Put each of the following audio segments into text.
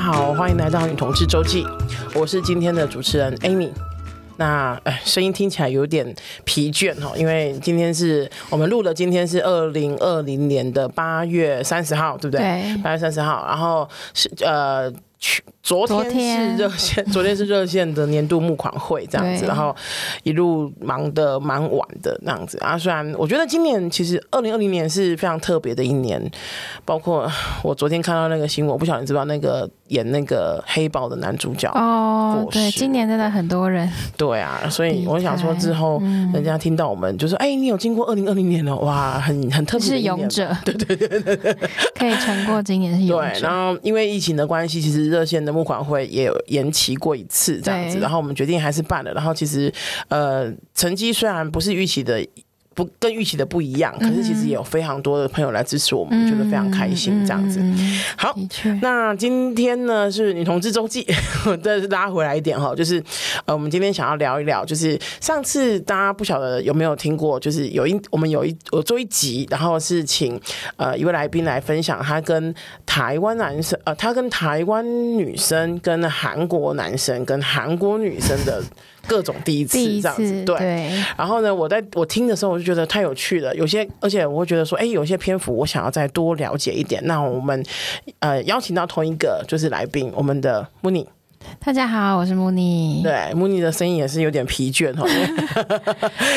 好，欢迎来到女同志周记，我是今天的主持人 Amy。那哎，声音听起来有点疲倦哈，因为今天是我们录的，今天是二零二零年的八月三十号，对不对？对，八月三十号，然后是呃。去昨天是热线，昨天。是热线的年度募款会这样子，然后一路忙得蛮晚的那样子。啊。虽然我觉得今年其实二零二零年是非常特别的一年，包括我昨天看到那个新闻，我不晓得你知道那个演那个黑豹的男主角哦，对，今年真的很多人。对啊，所以我想说之后人家听到我们就说，哎、欸，你有经过二零二零年了，哇，很很特别，是勇者，对对对对对，可以撑过今年是勇者。对，然后因为疫情的关系，其实。热线的募款会也有延期过一次，这样子，然后我们决定还是办了。然后其实，呃，成绩虽然不是预期的。不跟预期的不一样，可是其实也有非常多的朋友来支持我们，嗯、觉得非常开心这样子。好，那今天呢是女同志周记，再拉回来一点哈，就是呃，我们今天想要聊一聊，就是上次大家不晓得有没有听过，就是有一我们有一我做一集，然后是请呃一位来宾来分享他跟台湾男生呃他跟台湾女生跟韩国男生跟韩国女生的。各种第一次这样子，对。然后呢，我在我听的时候，我就觉得太有趣了。有些，而且我会觉得说，哎，有些篇幅我想要再多了解一点。那我们呃邀请到同一个就是来宾，我们的 Mooney。大家好，我是 Mooney。对，Mooney 的声音也是有点疲倦 哈，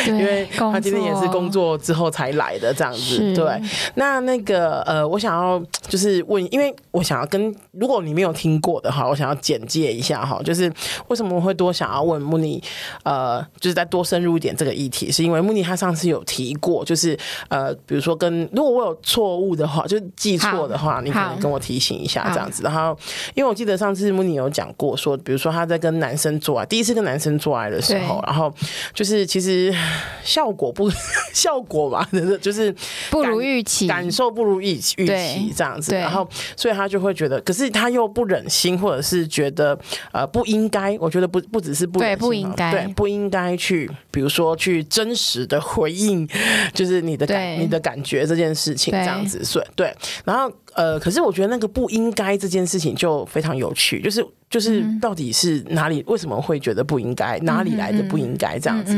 因为他今天也是工作之后才来的这样子。对，那那个呃，我想要就是问，因为我想要跟如果你没有听过的话，我想要简介一下哈，就是为什么我会多想要问 Mooney，呃，就是再多深入一点这个议题，是因为 Mooney 他上次有提过，就是呃，比如说跟如果我有错误的话，就是记错的话，你可能跟我提醒一下这样子。然后，因为我记得上次 Mooney 有讲过。说，比如说他在跟男生做爱，第一次跟男生做爱的时候，然后就是其实效果不 效果嘛，就是不如预期，感受不如预期预期这样子，然后所以他就会觉得，可是他又不忍心，或者是觉得呃不应该，我觉得不不只是不，对不应该，对不应该去，比如说去真实的回应，就是你的感你的感觉这件事情这样子，所以对，然后呃，可是我觉得那个不应该这件事情就非常有趣，就是。就是到底是哪里？为什么会觉得不应该？哪里来的不应该这样子？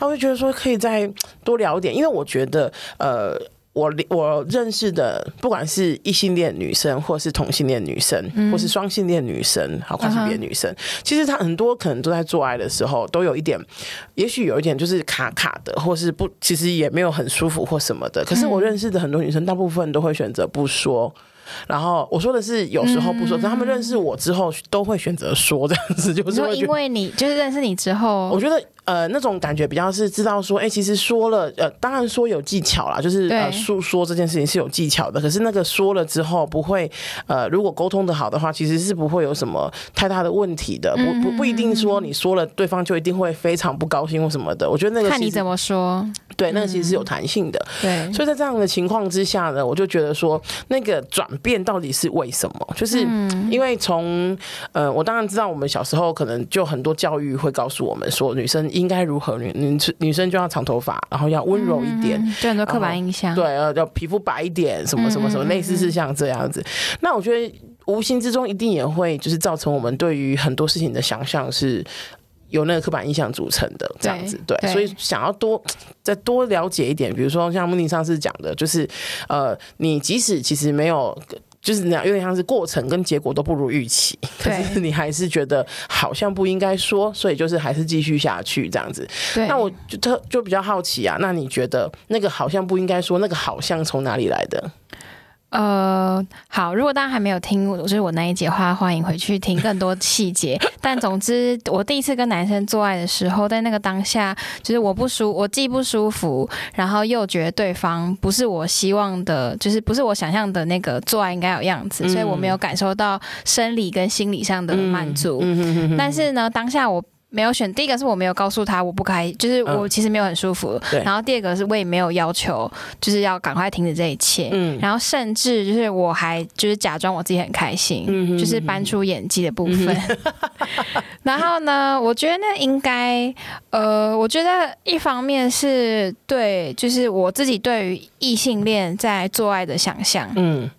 他会觉得说可以再多聊点，因为我觉得，呃，我我认识的不管是异性恋女生，或是同性恋女生，或是双性恋女生，好跨性别女生，其实她很多可能都在做爱的时候都有一点，也许有一点就是卡卡的，或是不，其实也没有很舒服或什么的。可是我认识的很多女生，大部分都会选择不说。然后我说的是有时候不说，嗯、他们认识我之后都会选择说这样子，就是因为你就是认识你之后，我觉得。呃，那种感觉比较是知道说，哎、欸，其实说了，呃，当然说有技巧啦，就是呃，诉说这件事情是有技巧的。可是那个说了之后，不会，呃，如果沟通的好的话，其实是不会有什么太大的问题的。不不不一定说你说了，对方就一定会非常不高兴或什么的。我觉得那个看你怎么说，对，那个其实是有弹性的。对，所以在这样的情况之下呢，我就觉得说，那个转变到底是为什么？就是因为从，呃，我当然知道，我们小时候可能就很多教育会告诉我们说，女生。应该如何？女女女生就要长头发，然后要温柔一点，就很多刻板印象。对，要要皮肤白一点，什么什么什么，类似是像这样子。那我觉得无形之中一定也会就是造成我们对于很多事情的想象是由那个刻板印象组成的这样子。对，所以想要多再多了解一点，比如说像 Mooney 上次讲的，就是呃，你即使其实没有。就是那样，有点像是过程跟结果都不如预期，可是你还是觉得好像不应该说，所以就是还是继续下去这样子。对，那我就特就比较好奇啊，那你觉得那个好像不应该说，那个好像从哪里来的？呃，好，如果大家还没有听，就是我那一节话，欢迎回去听更多细节。但总之，我第一次跟男生做爱的时候，在那个当下，就是我不舒，我既不舒服，然后又觉得对方不是我希望的，就是不是我想象的那个做爱应该有样子，所以我没有感受到生理跟心理上的满足。但是呢，当下我。没有选，第一个是我没有告诉他我不开，就是我其实没有很舒服。嗯、然后第二个是我也没有要求，就是要赶快停止这一切。嗯。然后甚至就是我还就是假装我自己很开心，嗯、就是搬出演技的部分。嗯、然后呢，我觉得那应该，呃，我觉得一方面是对，就是我自己对于异性恋在做爱的想象。嗯。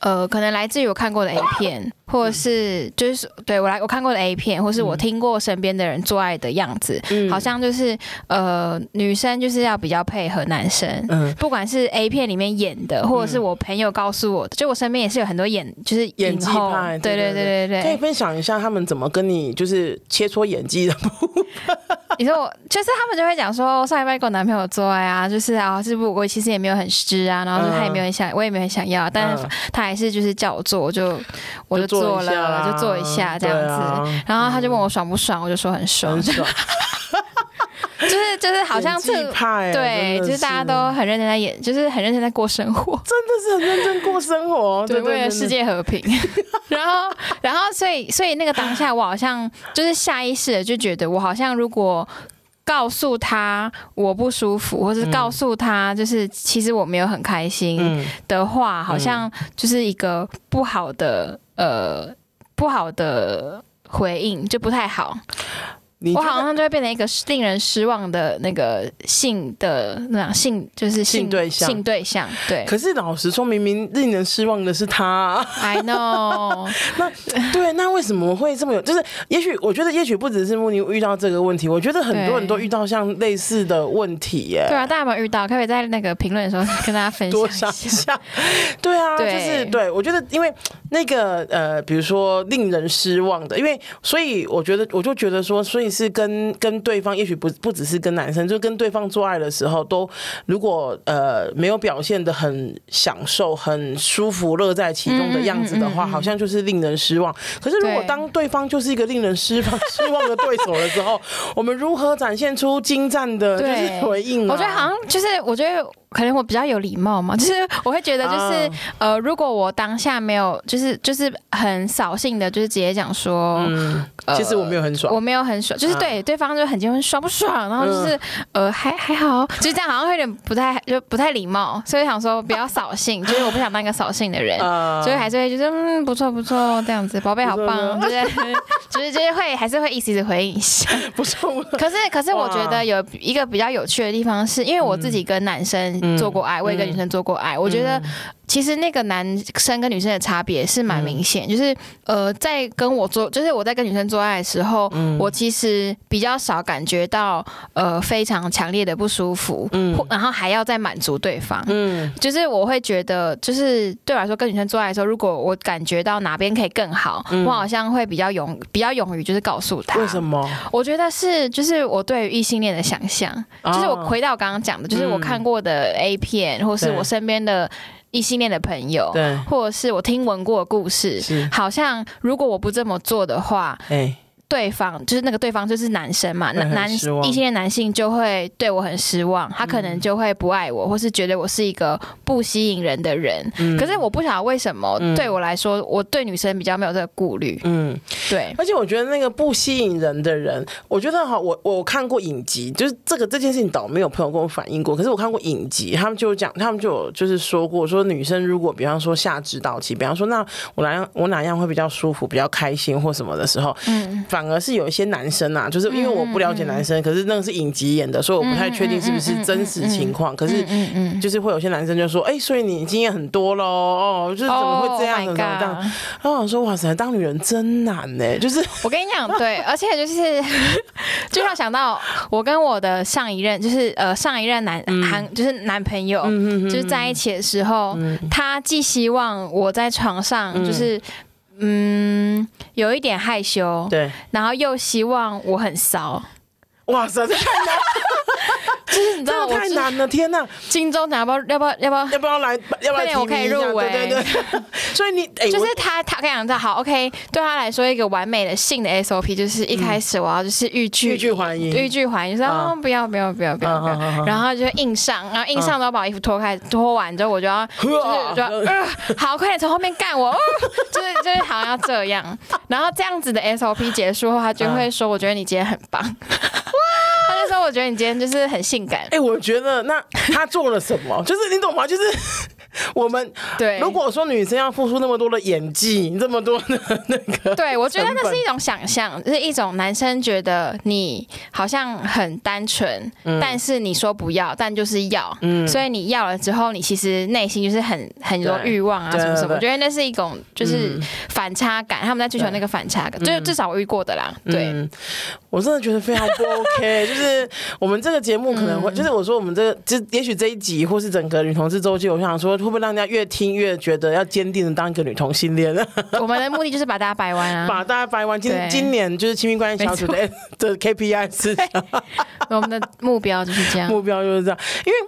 呃，可能来自于我看过的 A 片。或者是就是对我来我看过的 A 片，或是我听过身边的人做爱的样子，嗯、好像就是呃女生就是要比较配合男生，嗯，不管是 A 片里面演的，或者是我朋友告诉我的，就我身边也是有很多演就是演技派，对对对对对，可以分享一下他们怎么跟你就是切磋演技的部分。你说我就是他们就会讲说上一拜跟我男朋友做爱啊，就是啊，是不我其实也没有很湿啊，然后他也没有很想，我也没有很想要，但是他还是就是叫我做，我就我就做了，就做一下这样子，然后他就问我爽不爽，我就说很爽，就是就是好像是对，就是大家都很认真在演，就是很认真在过生活，真的是很认真过生活，对，为了世界和平。然后然后所以所以那个当下，我好像就是下意识的就觉得，我好像如果。告诉他我不舒服，或是告诉他就是其实我没有很开心的话，好像就是一个不好的呃不好的回应，就不太好。我好像就会变成一个令人失望的那个性的那样性，就是性，性对象，性对象。对。可是老实说，明明令人失望的是他。I know。那对，那为什么会这么有？就是也许我觉得，也许不只是慕尼遇到这个问题，我觉得很多人都遇到像类似的问题耶。对啊，大家有没有遇到？可以在那个评论的时候跟大家分享一下？对啊，对就是对，我觉得因为那个呃，比如说令人失望的，因为所以我觉得我就觉得说，所以。是跟跟对方，也许不不只是跟男生，就跟对方做爱的时候，都如果呃没有表现的很享受、很舒服、乐在其中的样子的话，好像就是令人失望。可是如果当对方就是一个令人失望失望的对手的时候，我们如何展现出精湛的就是回应？我觉得好像就是我觉得。可能我比较有礼貌嘛，就是我会觉得就是呃，如果我当下没有，就是就是很扫兴的，就是直接讲说，嗯，其实我没有很爽，我没有很爽，就是对对方就很结婚爽不爽，然后就是呃还还好，就是这样好像会有点不太就不太礼貌，所以想说不要扫兴，就是我不想当一个扫兴的人，所以还是会觉得嗯不错不错这样子，宝贝好棒，就是就是就是会还是会意思意思回应一下，不错。可是可是我觉得有一个比较有趣的地方，是因为我自己跟男生。做过爱，我也跟女生做过爱，嗯、我觉得。其实那个男生跟女生的差别是蛮明显，嗯、就是呃，在跟我做，就是我在跟女生做爱的时候，嗯、我其实比较少感觉到呃非常强烈的不舒服，嗯，然后还要再满足对方，嗯，就是我会觉得，就是对我来说，跟女生做爱的时候，如果我感觉到哪边可以更好，嗯、我好像会比较勇，比较勇于就是告诉他。为什么？我觉得是，就是我对于异性恋的想象，哦、就是我回到我刚刚讲的，就是我看过的 A 片，嗯、或是我身边的。异性恋的朋友，对，或者是我听闻过的故事，是。好像如果我不这么做的话，欸对方就是那个对方就是男生嘛，男男异性恋男性就会对我很失望，他可能就会不爱我，或是觉得我是一个不吸引人的人。可是我不晓得为什么对我来说，我对女生比较没有这个顾虑。嗯，对。而且我觉得那个不吸引人的人，我觉得哈，我我看过影集，就是这个这件事情倒没有朋友跟我反映过。可是我看过影集，他们就讲，他们就有就是说过，说女生如果比方说下指导期，比方说那我哪样我哪样会比较舒服、比较开心或什么的时候，嗯。反而是有一些男生啊，就是因为我不了解男生，可是那个是影集演的，所以我不太确定是不是真实情况。可是，就是会有些男生就说：“哎，所以你经验很多喽，哦，就是怎么会这样子这样？”然后我说：“哇塞，当女人真难呢。”就是我跟你讲，对，而且就是就要想到我跟我的上一任，就是呃上一任男韩就是男朋友，就是在一起的时候，他既希望我在床上就是。嗯，有一点害羞，对，然后又希望我很骚，哇塞，这太难，就是你知道我太难了，天哪！金钟奖要不要？要不要？要不要？要不要来？要不要？我可以入围，对对对。所以你就是他，他跟你讲这好，OK，对他来说一个完美的性的 SOP 就是一开始我要就是欲拒欲拒还迎，欲拒还迎，说哦不要不要不要不要不要，然后就硬上，然后硬上都要把衣服脱开，脱完之后我就要 就是就呃好，快点从后面干我。就是好像要这样，然后这样子的 SOP 结束后，他就会说：“我觉得你今天很棒。”他就说：“我觉得你今天就是很性感。”哎，我觉得那他做了什么？就是你懂吗？就是我们对，如果说女生要付出那么多的演技，这么多的 那个，对我觉得那是一种想象，是一种男生觉得你好像很单纯，嗯，但是你说不要，但就是要，嗯，所以你要了之后，你其实内心就是很很多欲望啊什么什么。我觉得那是一种就是反差感，他们在追求那个反差感，就是至少我遇过的啦。对，嗯，我真的觉得非常不 OK，就是我们这个节目可能会，就是我说我们这个，就也许这一集或是整个女同志周记，我想说。会不会让大家越听越觉得要坚定的当一个女同性恋？我们的目的就是把大家掰弯啊，把大家掰弯。今今年就是亲密关系小组的 的 KPI 是，我们的目标就是这样，目标就是这样，因为。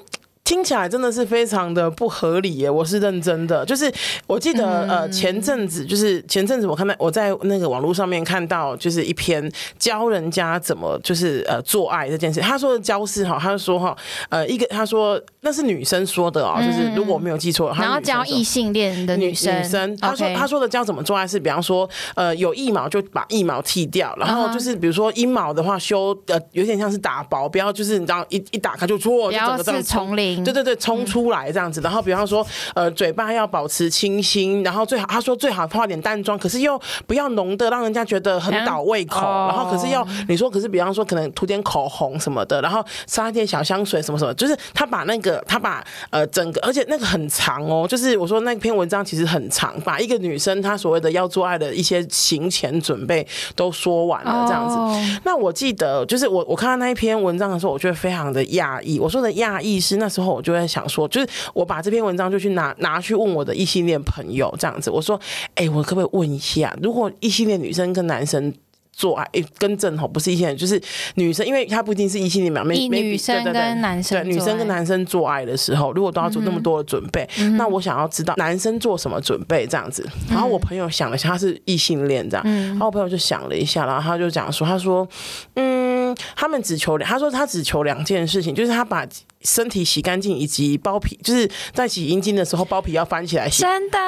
听起来真的是非常的不合理耶！我是认真的，就是我记得呃前阵子就是前阵子我看到我在那个网络上面看到就是一篇教人家怎么就是呃做爱这件事。他说的教是哈，他就说哈呃一个他说那是女生说的哦，就是如果我没有记错，然后教异性恋的女生，女生他说他说的教怎么做爱是比方说呃有腋毛就把腋毛剃掉，然后就是比如说阴毛的话修呃有点像是打薄，不要就是你知道一一打开就错，不要是丛林。对对对，冲出来这样子，然后比方说，呃，嘴巴要保持清新，然后最好他说最好化点淡妆，可是又不要浓的，让人家觉得很倒胃口。然后可是要你说，可是比方说可能涂点口红什么的，然后撒一点小香水什么什么，就是他把那个他把呃整个，而且那个很长哦，就是我说那篇文章其实很长，把一个女生她所谓的要做爱的一些行前准备都说完了这样子。那我记得就是我我看到那一篇文章的时候，我觉得非常的讶异。我说的讶异是那时候我就在。想说，就是我把这篇文章就去拿拿去问我的异性恋朋友，这样子，我说，哎、欸，我可不可以问一下，如果异性恋女生跟男生做爱，哎、欸，跟正吼不是异性恋，就是女生，因为她不一定是异性恋嘛，没女生跟男生对，对女生跟男生做爱的时候，如果都要做那么多的准备，嗯、那我想要知道男生做什么准备，这样子。然后我朋友想了一下，他是异性恋这样，然后我朋友就想了一下，然后他就讲说，他说，嗯，他们只求，他说他只求两件事情，就是他把。身体洗干净，以及包皮，就是在洗阴茎的时候，包皮要翻起来洗。真的？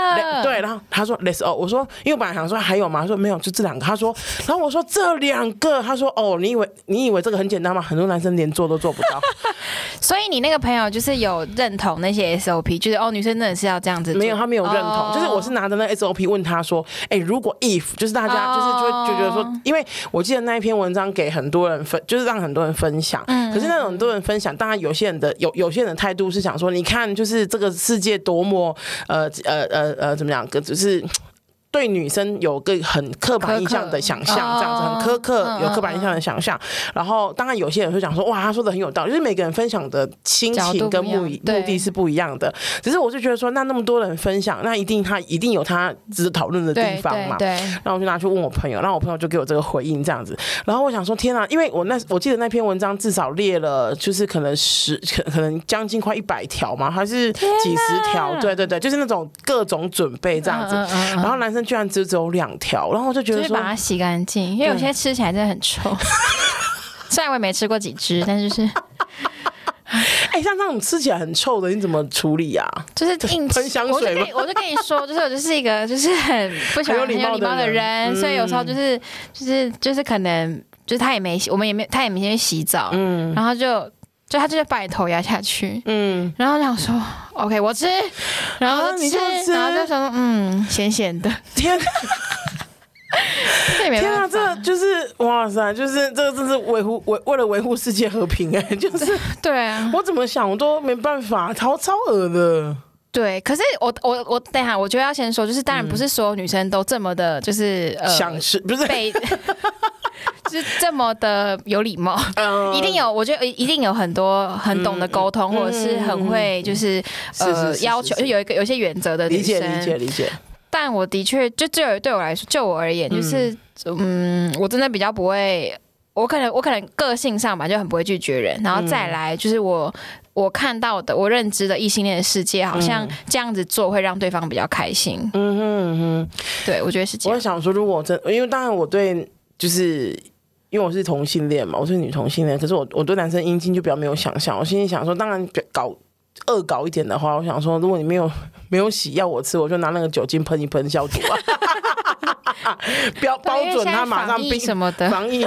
对。然后他说：“Let's 哦。”我说：“因为我本来想说还有吗？”他说：“没有，就这两个。”他说：“然后我说这两个。”他说：“哦，你以为你以为这个很简单吗？很多男生连做都做不到。”所以你那个朋友就是有认同那些 SOP，就是哦，女生真的是要这样子。没有，他没有认同。哦、就是我是拿着那 SOP 问他说：“哎、欸，如果 if 就是大家就是就会就觉得说，因为我记得那一篇文章给很多人分，就是让很多人分享。嗯，可是那种很多人分享，当然有些人的有有些人态度是想说，你看，就是这个世界多么呃呃呃呃怎么样，就是。对女生有个很刻板印象的想象，这样子很苛刻，有刻板印象的想象。然后，当然有些人会讲说，哇，他说的很有道理，就是每个人分享的心情跟目目的是不一样的。只是我就觉得说，那那么多人分享，那一定他一定有他值得讨论的地方嘛。对。然后我就拿去问我朋友，然后我朋友就给我这个回应这样子。然后我想说，天啊，因为我那我记得那篇文章至少列了，就是可能十可可能将近快一百条嘛，还是几十条？对对对，就是那种各种准备这样子。然后男生。居然只只有两条，然后我就觉得就是，把它洗干净，因为有些吃起来真的很臭。虽然我也没吃过几只，但就是，哎，像那种吃起来很臭的，你怎么处理啊？就是硬喷香水吗？我就跟你说，就是我就是一个就是很不喜欢很有礼貌的人，所以有时候就是就是就是可能就是他也没洗，我们也没他也没先洗澡，嗯，然后就。就他就是把你头压下去，嗯，然后想说，OK，我吃，然后你就吃，然后就想说，嗯，咸咸的，天，天啊，这就是哇塞，就是这个，真是维护为为了维护世界和平哎，就是对啊，我怎么想我都没办法，超超恶的，对，可是我我我等一下，我觉得要先说，就是当然不是所有女生都这么的，就是呃，想吃不是。被。就是这么的有礼貌，一定有，我觉得一定有很多很懂得沟通，或者是很会就是呃要求，就有一个有一些原则的女生，理解理解理解。但我的确就就对我来说，就我而言，就是嗯，我真的比较不会，我可能我可能个性上吧，就很不会拒绝人，然后再来就是我我看到的我认知的异性恋的世界，好像这样子做会让对方比较开心。嗯哼嗯哼，对我觉得是这样。我想说，如果真因为当然我对就是。因为我是同性恋嘛，我是女同性恋，可是我我对男生阴茎就比较没有想象。我心里想说，当然搞恶搞一点的话，我想说，如果你没有没有洗要我吃，我就拿那个酒精喷一喷消毒啊。标包准他马上冰什么的防疫，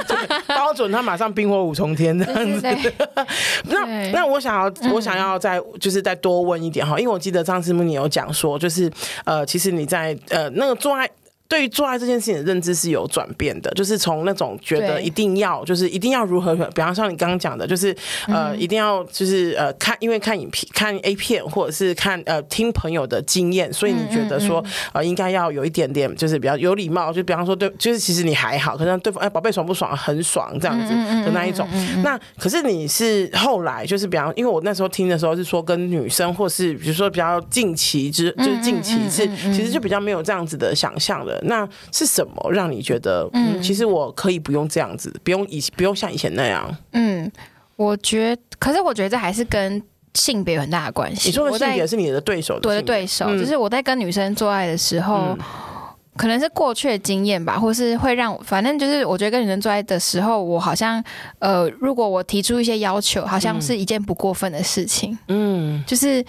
包准他马上冰火五重天这样子。那那我想要我想要再就是再多问一点哈，因为我记得上次你有讲说，就是呃，其实你在呃那个做爱。对于做爱这件事情的认知是有转变的，就是从那种觉得一定要，就是一定要如何，比方像你刚刚讲的，就是呃，一定要就是呃看，因为看影片、看 A 片，或者是看呃听朋友的经验，所以你觉得说呃应该要有一点点，就是比较有礼貌，就比方说对，就是其实你还好，可能对方哎宝贝爽不爽，很爽这样子的那一种。那可是你是后来就是比方，因为我那时候听的时候是说跟女生或是比如说比较近期之就是近期是其实就比较没有这样子的想象的。那是什么让你觉得，嗯，其实我可以不用这样子，不用以不用像以前那样。嗯，我觉得，可是我觉得这还是跟性别有很大的关系。你说的性别是你的对手的，我的对手，就是我在跟女生做爱的时候，可能是过去的经验吧，或是会让，反正就是我觉得跟女生做爱的时候，我好像，呃，如果我提出一些要求，好像是一件不过分的事情。嗯，就是。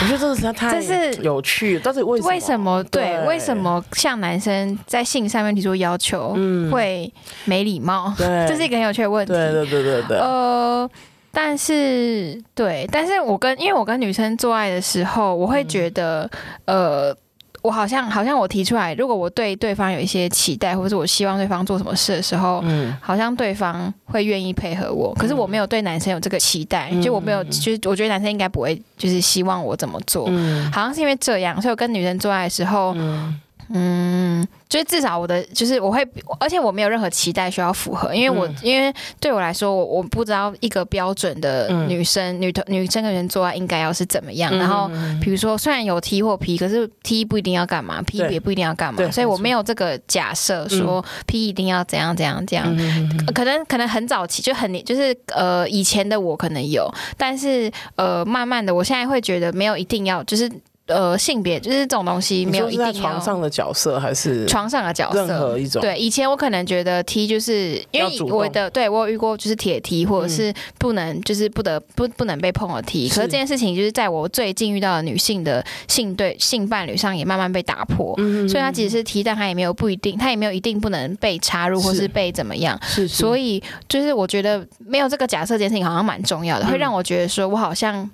我觉得这个实在太有趣，但是为什么？为什么？对，为什么像男生在性上面提出要求会没礼貌？对，这是一个很有趣的问题。对对对对对。呃，但是对，但是我跟因为我跟女生做爱的时候，我会觉得呃。我好像好像我提出来，如果我对对方有一些期待，或者是我希望对方做什么事的时候，嗯，好像对方会愿意配合我。可是我没有对男生有这个期待，嗯、就我没有，就是我觉得男生应该不会，就是希望我怎么做。嗯，好像是因为这样，所以我跟女生做爱的时候，嗯。嗯，就是至少我的就是我会，而且我没有任何期待需要符合，因为我、嗯、因为对我来说，我我不知道一个标准的女生、嗯、女同女生跟人做爱应该要是怎么样。嗯、然后比如说，虽然有 T 或 P，可是 T 不一定要干嘛，P 也不一定要干嘛，所以我没有这个假设说 P 一定要怎样怎样怎样。嗯、可能可能很早期就很就是呃以前的我可能有，但是呃慢慢的，我现在会觉得没有一定要就是。呃，性别就是这种东西，没有一定要床上的角色还是床上的角色，任何一种。对，以前我可能觉得 T 就是因为我的，对我有遇过就是铁 T，或者是不能就是不得不不能被碰的 T。可是这件事情就是在我最近遇到的女性的性对性伴侣上也慢慢被打破。嗯，所以他即使是 T，但他也没有不一定，他也没有一定不能被插入或是被怎么样。是，所以就是我觉得没有这个假设，这件事情好像蛮重要的，会让我觉得说我好像。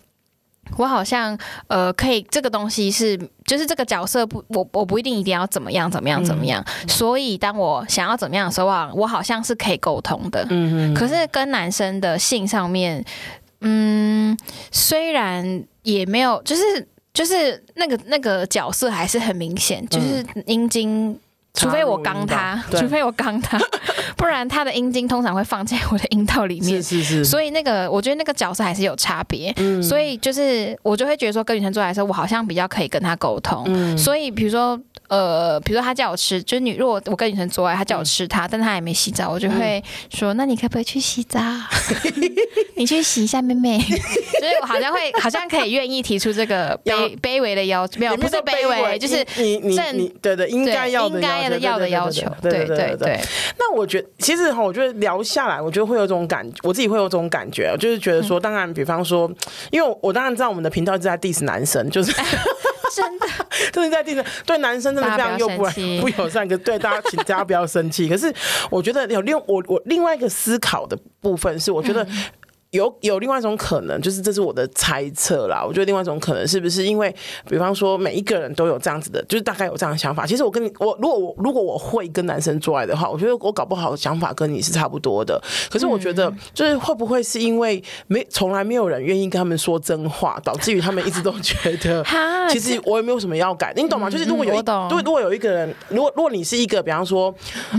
我好像呃，可以这个东西是，就是这个角色不，我我不一定一定要怎么样怎么样怎么样。嗯、所以当我想要怎么样的时候啊，我好像是可以沟通的。嗯嗯。可是跟男生的性上面，嗯，虽然也没有，就是就是那个那个角色还是很明显，就是阴茎。除非我刚他，除非我刚他，不然他的阴茎通常会放在我的阴道里面。是是是。所以那个，我觉得那个角色还是有差别。嗯。所以就是我就会觉得说，跟女生做爱的时候，我好像比较可以跟他沟通。嗯。所以比如说。呃，比如说他叫我吃，就是女，如果我跟女生做爱，他叫我吃他，但他还没洗澡，我就会说，那你可不可以去洗澡？你去洗一下，妹妹。所以我好像会，好像可以愿意提出这个卑卑微的要求，没有，不是卑微，就是你你你对对，应该要应该的要的要求，对对对。那我觉得，其实哈，我觉得聊下来，我觉得会有这种感，我自己会有这种感觉，就是觉得说，当然，比方说，因为我当然知道我们的频道一直在 diss 男生，就是。真的，真的在地上对男生真的非常又不不友善，可对大家请大家不要生气。可是我觉得有另我我另外一个思考的部分是，我觉得。有有另外一种可能，就是这是我的猜测啦。我觉得另外一种可能是不是因为，比方说每一个人都有这样子的，就是大概有这样的想法。其实我跟你我如果我如果我会跟男生做爱的话，我觉得我搞不好想法跟你是差不多的。可是我觉得就是会不会是因为没从来没有人愿意跟他们说真话，导致于他们一直都觉得，其实我也没有什么要改，你懂吗？就是如果有一如果如果有一个人，如果如果你是一个比方说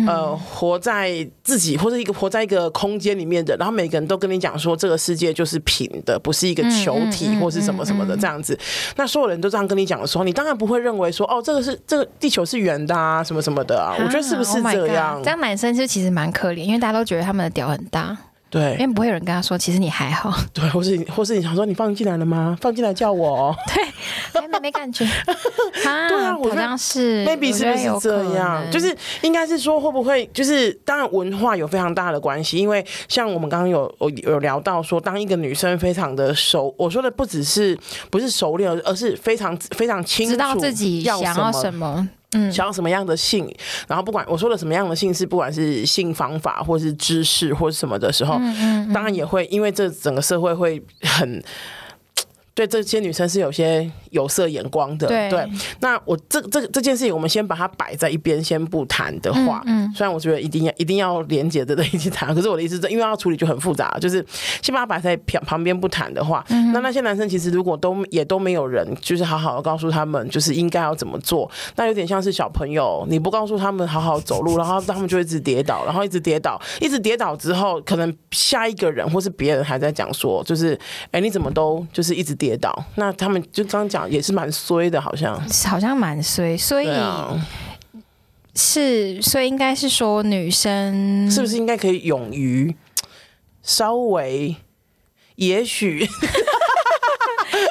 呃活在自己或者一个活在一个空间里面的，然后每个人都跟你讲说。这个世界就是平的，不是一个球体或是什么什么的这样子。那所有人都这样跟你讲的时候，你当然不会认为说，哦，这个是这个地球是圆的啊，什么什么的啊。我觉得是不是这样？这样男生就其实蛮可怜，因为大家都觉得他们的屌很大。对，因为不会有人跟他说，其实你还好。对，或是或是你想说，你放进来了吗？放进来叫我。对，没没感觉。啊，对啊，好像是，maybe 是不是这样？就是应该是说，会不会就是当然文化有非常大的关系，因为像我们刚刚有有有聊到说，当一个女生非常的熟，我说的不只是不是熟练，而是非常非常清楚知道自己想要什么。嗯，想要什么样的性，然后不管我说的什么样的性是不管是性方法或是知识或是什么的时候，嗯嗯嗯，当然也会因为这整个社会会很。对这些女生是有些有色眼光的，对。对，那我这这这件事情，我们先把它摆在一边，先不谈的话。嗯，嗯。虽然我觉得一定要一定要连接着的一起谈，可是我的意思是，因为要处理就很复杂，就是先把它摆在旁旁边不谈的话。嗯。那那些男生其实如果都也都没有人，就是好好的告诉他们，就是应该要怎么做，那有点像是小朋友，你不告诉他们好好走路，然后他们就一直跌倒，然后一直跌倒，一直跌倒之后，可能下一个人或是别人还在讲说，就是哎，你怎么都就是一直跌。跌倒，那他们就刚刚讲也是蛮衰的，好像好像蛮衰，所以、啊、是所以应该是说女生是不是应该可以勇于稍微也许。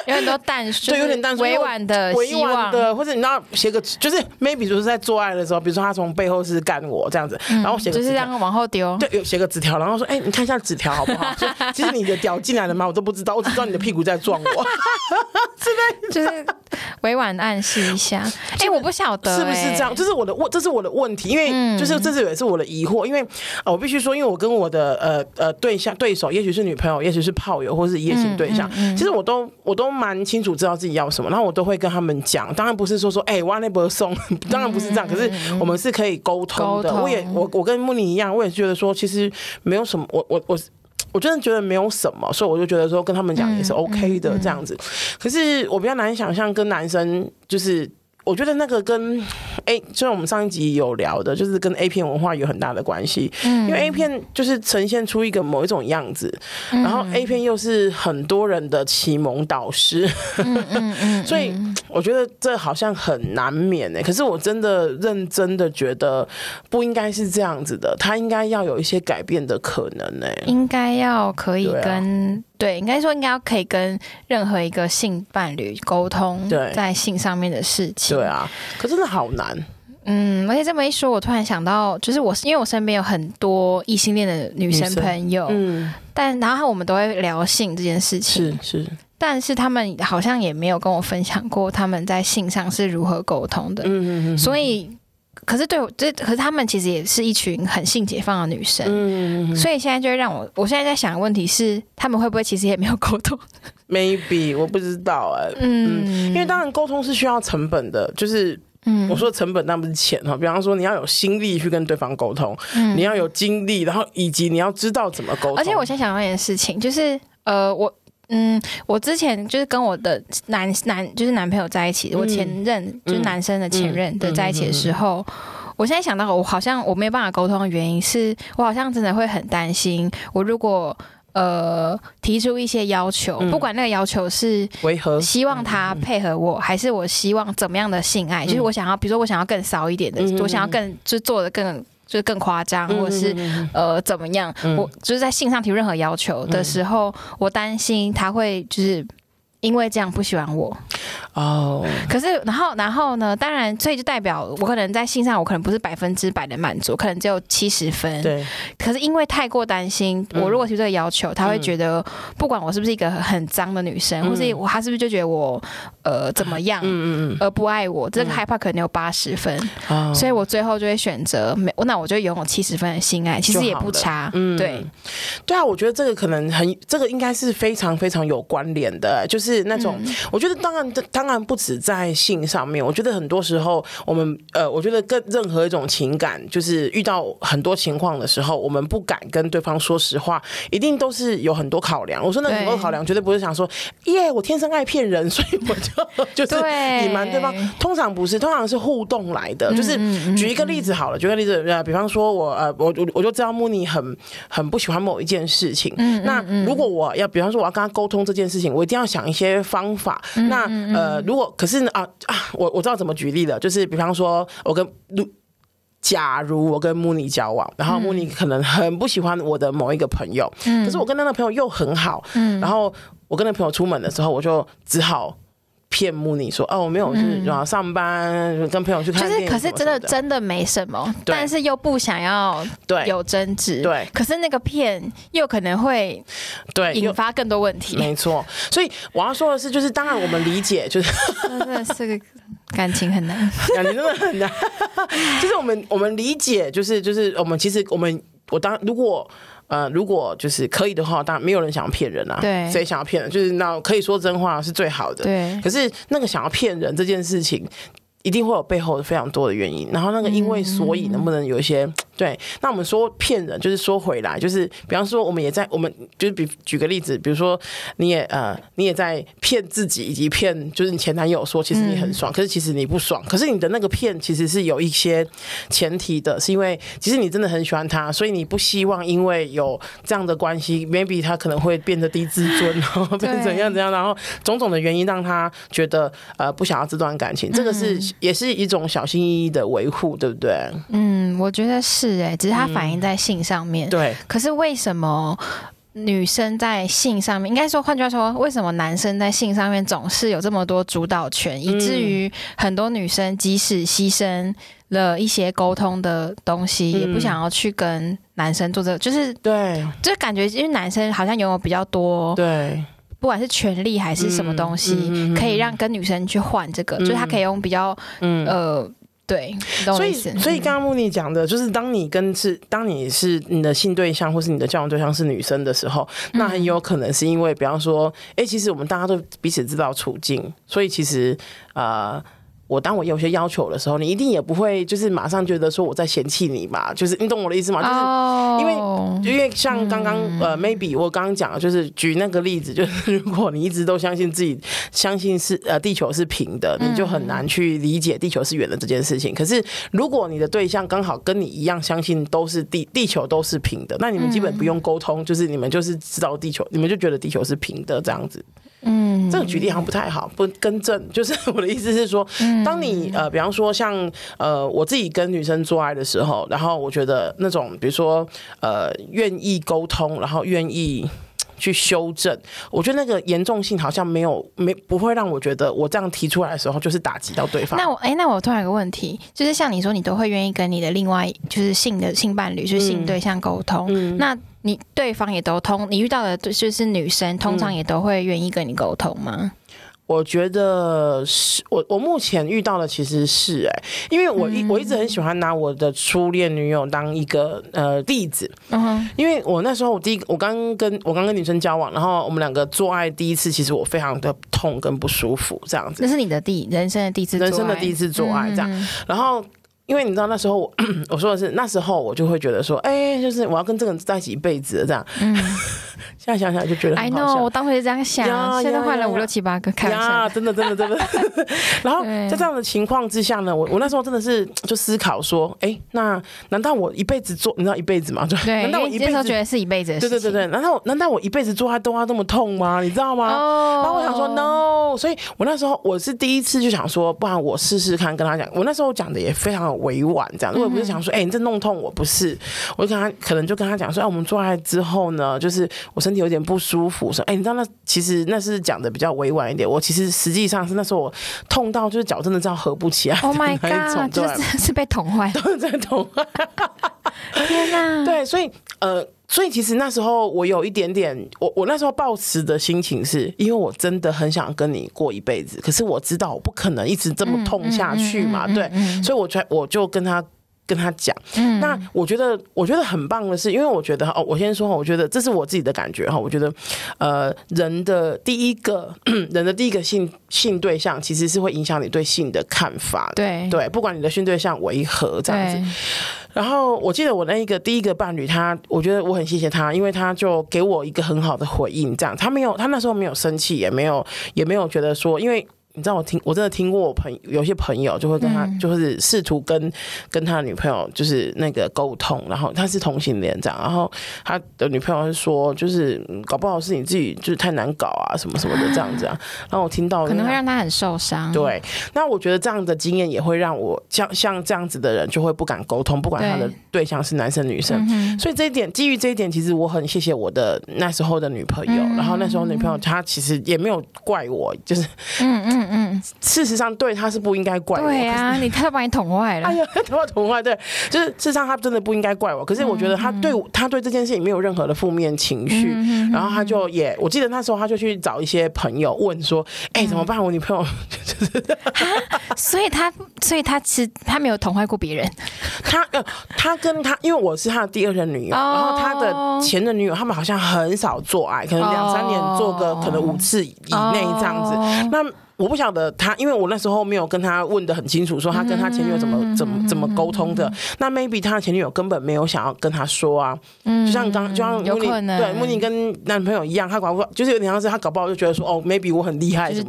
有很多淡水，对，有点淡水，委婉的、委婉的，或者你知道写个，就是 maybe 就是在做爱的时候，比如说他从背后是干我这样子，嗯、然后写就是这样往后丢，对，有写个纸条，然后说，哎、欸，你看一下纸条好不好？其 实你的屌进来了吗？我都不知道，我只知道你的屁股在撞我，是的，就是委婉暗示一下。哎、欸，我不晓得、欸、是不是这样，这是我的问，这是我的问题，因为就是这是也是我的疑惑，因为呃，我必须说，因为我跟我的呃呃对象对手，也许是女朋友，也许是炮友，或是一夜情对象，其实我都我都蛮清楚知道。自己要什么，然后我都会跟他们讲。当然不是说说，哎、欸，挖那波送，当然不是这样。可是我们是可以沟通的。我也，我我跟慕尼一样，我也觉得说，其实没有什么。我我我，我真的觉得没有什么，所以我就觉得说，跟他们讲也是 OK 的这样子。可是我比较难想象跟男生就是。我觉得那个跟 A，就是我们上一集有聊的，就是跟 A 片文化有很大的关系。嗯，因为 A 片就是呈现出一个某一种样子，然后 A 片又是很多人的启蒙导师。嗯嗯 嗯，所以我觉得这好像很难免哎。可是我真的认真的觉得不应该是这样子的，他应该要有一些改变的可能哎。应该要可以跟。对，应该说应该要可以跟任何一个性伴侣沟通，在性上面的事情。对啊，可真的好难。嗯，而且这么一说，我突然想到，就是我因为我身边有很多异性恋的女生朋友，嗯，但然后我们都会聊性这件事情，是是，但是他们好像也没有跟我分享过他们在性上是如何沟通的，嗯嗯嗯，所以。可是对我这，可是他们其实也是一群很性解放的女生，嗯，所以现在就会让我，我现在在想的问题是，他们会不会其实也没有沟通？Maybe 我不知道哎、欸，嗯，因为当然沟通是需要成本的，就是，嗯，我说的成本那不是钱哈，比方说你要有心力去跟对方沟通，嗯，你要有精力，然后以及你要知道怎么沟通。而且我先想到一件事情，就是呃，我。嗯，我之前就是跟我的男男就是男朋友在一起，嗯、我前任、嗯、就是男生的前任的在一起的时候，我现在想到我好像我没有办法沟通的原因是，我好像真的会很担心，我如果呃提出一些要求，嗯、不管那个要求是为何，希望他配合我，嗯、还是我希望怎么样的性爱，嗯、就是我想要，比如说我想要更骚一点的，嗯、我想要更就做的更。就是更夸张，或者是呃怎么样？嗯、我就是在性上提任何要求的时候，嗯、我担心他会就是。因为这样不喜欢我哦，可是然后然后呢？当然，所以就代表我可能在性上，我可能不是百分之百的满足，可能只有七十分。对。可是因为太过担心，我如果提这个要求，他会觉得不管我是不是一个很脏的女生，或是我他是不是就觉得我呃怎么样，嗯嗯嗯，而不爱我，这个害怕可能有八十分。所以我最后就会选择没，那我就拥有七十分的性爱，其实也不差。嗯，对。对啊，我觉得这个可能很，这个应该是非常非常有关联的，就是。是那种，我觉得当然，当然不止在性上面。我觉得很多时候，我们呃，我觉得跟任何一种情感，就是遇到很多情况的时候，我们不敢跟对方说实话，一定都是有很多考量。我说那很多考量，绝对不是想说，耶，我天生爱骗人，所以我就 就是隐瞒对方。通常不是，通常是互动来的。就是举一个例子好了，举个例子，呃，比方说我呃，我我我就知道慕妮很很不喜欢某一件事情。那如果我要，比方说我要跟他沟通这件事情，我一定要想一些。方法，那呃，如果可是呢啊啊，我我知道怎么举例了，就是比方说，我跟如假如我跟穆尼交往，然后穆尼可能很不喜欢我的某一个朋友，嗯，可是我跟那个朋友又很好，嗯，然后我跟那个朋友出门的时候，我就只好骗慕你说哦，我没有是上班、嗯、跟朋友去看电影，就是可是真的。真的没什么，但是又不想要对。有争执，对，可是那个骗又可能会对引发更多问题，没错。所以我要说的是，就是当然我们理解，就是真的是个感情很难，感情真的很难，就是我们我们理解，就是就是我们其实我们我当如果。呃，如果就是可以的话，当然没有人想要骗人啊。对，谁想要骗人？就是那可以说真话是最好的。对。可是那个想要骗人这件事情，一定会有背后的非常多的原因。然后那个因为所以能不能有一些？嗯对，那我们说骗人，就是说回来，就是比方说，我们也在，我们就是比举个例子，比如说你也呃，你也在骗自己，以及骗就是你前男友说，其实你很爽，嗯、可是其实你不爽，可是你的那个骗其实是有一些前提的，是因为其实你真的很喜欢他，所以你不希望因为有这样的关系，maybe 他可能会变得低自尊，然后变怎样怎样，然后种种的原因让他觉得呃不想要这段感情，这个是也是一种小心翼翼的维护，对不对？嗯，我觉得是。是哎，只是它反映在性上面。嗯、对，可是为什么女生在性上面，应该说，换句话说，为什么男生在性上面总是有这么多主导权，嗯、以至于很多女生即使牺牲了一些沟通的东西，嗯、也不想要去跟男生做这个，就是对，就感觉因为男生好像拥有比较多，对，不管是权力还是什么东西，嗯嗯、可以让跟女生去换这个，嗯、就是他可以用比较，嗯呃。对，所以所以刚刚木尼讲的就是，当你跟是当你是你的性对象或是你的交往对象是女生的时候，那很有可能是因为，比方说，哎，其实我们大家都彼此知道处境，所以其实呃。我当我有些要求的时候，你一定也不会就是马上觉得说我在嫌弃你吧，就是你懂我的意思吗？就是因为、oh, 因为像刚刚、嗯、呃，maybe 我刚刚讲的就是举那个例子，就是 如果你一直都相信自己相信是呃地球是平的，你就很难去理解地球是圆的这件事情。可是如果你的对象刚好跟你一样相信都是地地球都是平的，那你们基本不用沟通，就是你们就是知道地球，你们就觉得地球是平的这样子。嗯，这个举例好像不太好，不更正。就是我的意思是说，当你呃，比方说像呃，我自己跟女生做爱的时候，然后我觉得那种，比如说呃，愿意沟通，然后愿意去修正，我觉得那个严重性好像没有没不会让我觉得我这样提出来的时候就是打击到对方。那我哎，那我突然有个问题，就是像你说，你都会愿意跟你的另外就是性的性伴侣，就是性对象沟通，嗯，那。你对方也都通，你遇到的就是女生，通常也都会愿意跟你沟通吗？嗯，我觉得是我我目前遇到的其实是哎、欸，因为我一我一直很喜欢拿我的初恋女友当一个呃例子，嗯哼，因为我那时候我第一我刚跟我刚跟女生交往，然后我们两个做爱第一次，其实我非常的痛跟不舒服，这样子。那是你的第人生的第一次人生的第一次做爱，这样，嗯、然后。因为你知道那时候我 我说的是那时候我就会觉得说，哎、欸，就是我要跟这个人在一起一辈子的这样。嗯，现在想想就觉得，I know，我当时是这样想，呀现在换了五六七八个，开玩笑，真的真的真的。然后在这样的情况之下呢，我我那时候真的是就思考说，哎、欸，那难道我一辈子做，你知道一辈子吗？就对，难道我一辈子觉得是一辈子的事情？对对对对，难道难道我一辈子做他都要这么痛吗？你知道吗？哦。然后我想说，no，所以我那时候我是第一次就想说，不然我试试看跟他讲。我那时候讲的也非常委婉，这样。我也不是想说，哎、欸，你这弄痛我，不是，我就跟他可能就跟他讲说，哎、啊，我们做爱之后呢，就是我身体有点不舒服，说，哎、欸，你知道那其实那是讲的比较委婉一点，我其实实际上是那时候我痛到就是脚真的这样合不起来，Oh my god，就是 是被捅坏，都是在捅坏，天哪，对，所以呃。所以其实那时候我有一点点，我我那时候抱持的心情是，因为我真的很想跟你过一辈子，可是我知道我不可能一直这么痛下去嘛，对，所以我才我就跟他跟他讲。那我觉得我觉得很棒的是，因为我觉得哦，我先说，我觉得这是我自己的感觉哈，我觉得呃，人的第一个 人的第一个性性对象其实是会影响你对性的看法，对对，不管你的性对象为何这样子。然后我记得我那一个第一个伴侣，他我觉得我很谢谢他，因为他就给我一个很好的回应，这样他没有，他那时候没有生气，也没有也没有觉得说，因为。你知道我听我真的听过我朋友有些朋友就会跟他就是试图跟跟他的女朋友就是那个沟通，然后他是同性恋这样，然后他的女朋友是说就是搞不好是你自己就是太难搞啊什么什么的这样子啊，然后我听到可能会让他很受伤。对，那我觉得这样的经验也会让我像像这样子的人就会不敢沟通，不管他的对象是男生女生。所以这一点基于这一点，其实我很谢谢我的那时候的女朋友，然后那时候女朋友她其实也没有怪我，就是嗯嗯。嗯嗯，事实上对他是不应该怪我。对啊，你他都把你捅坏了。哎呀，他把我捅坏，对，就是事实上他真的不应该怪我。可是我觉得他对他对这件事情没有任何的负面情绪，然后他就也，我记得那时候他就去找一些朋友问说，哎，怎么办？我女朋友 就是，所以他所以他其实他没有捅坏过别人。他呃，他跟他，因为我是他的第二任女友，然后他的前任女友，他们好像很少做爱，可能两三年做个可能五次以内这样子。那我不晓得他，因为我那时候没有跟他问的很清楚，说他跟他前女友怎么怎么怎么沟通的。那 maybe 他的前女友根本没有想要跟他说啊，嗯就像刚就像慕妮对慕妮跟男朋友一样，他搞不好就是有点像是他搞不好就觉得说哦，maybe 我很厉害什么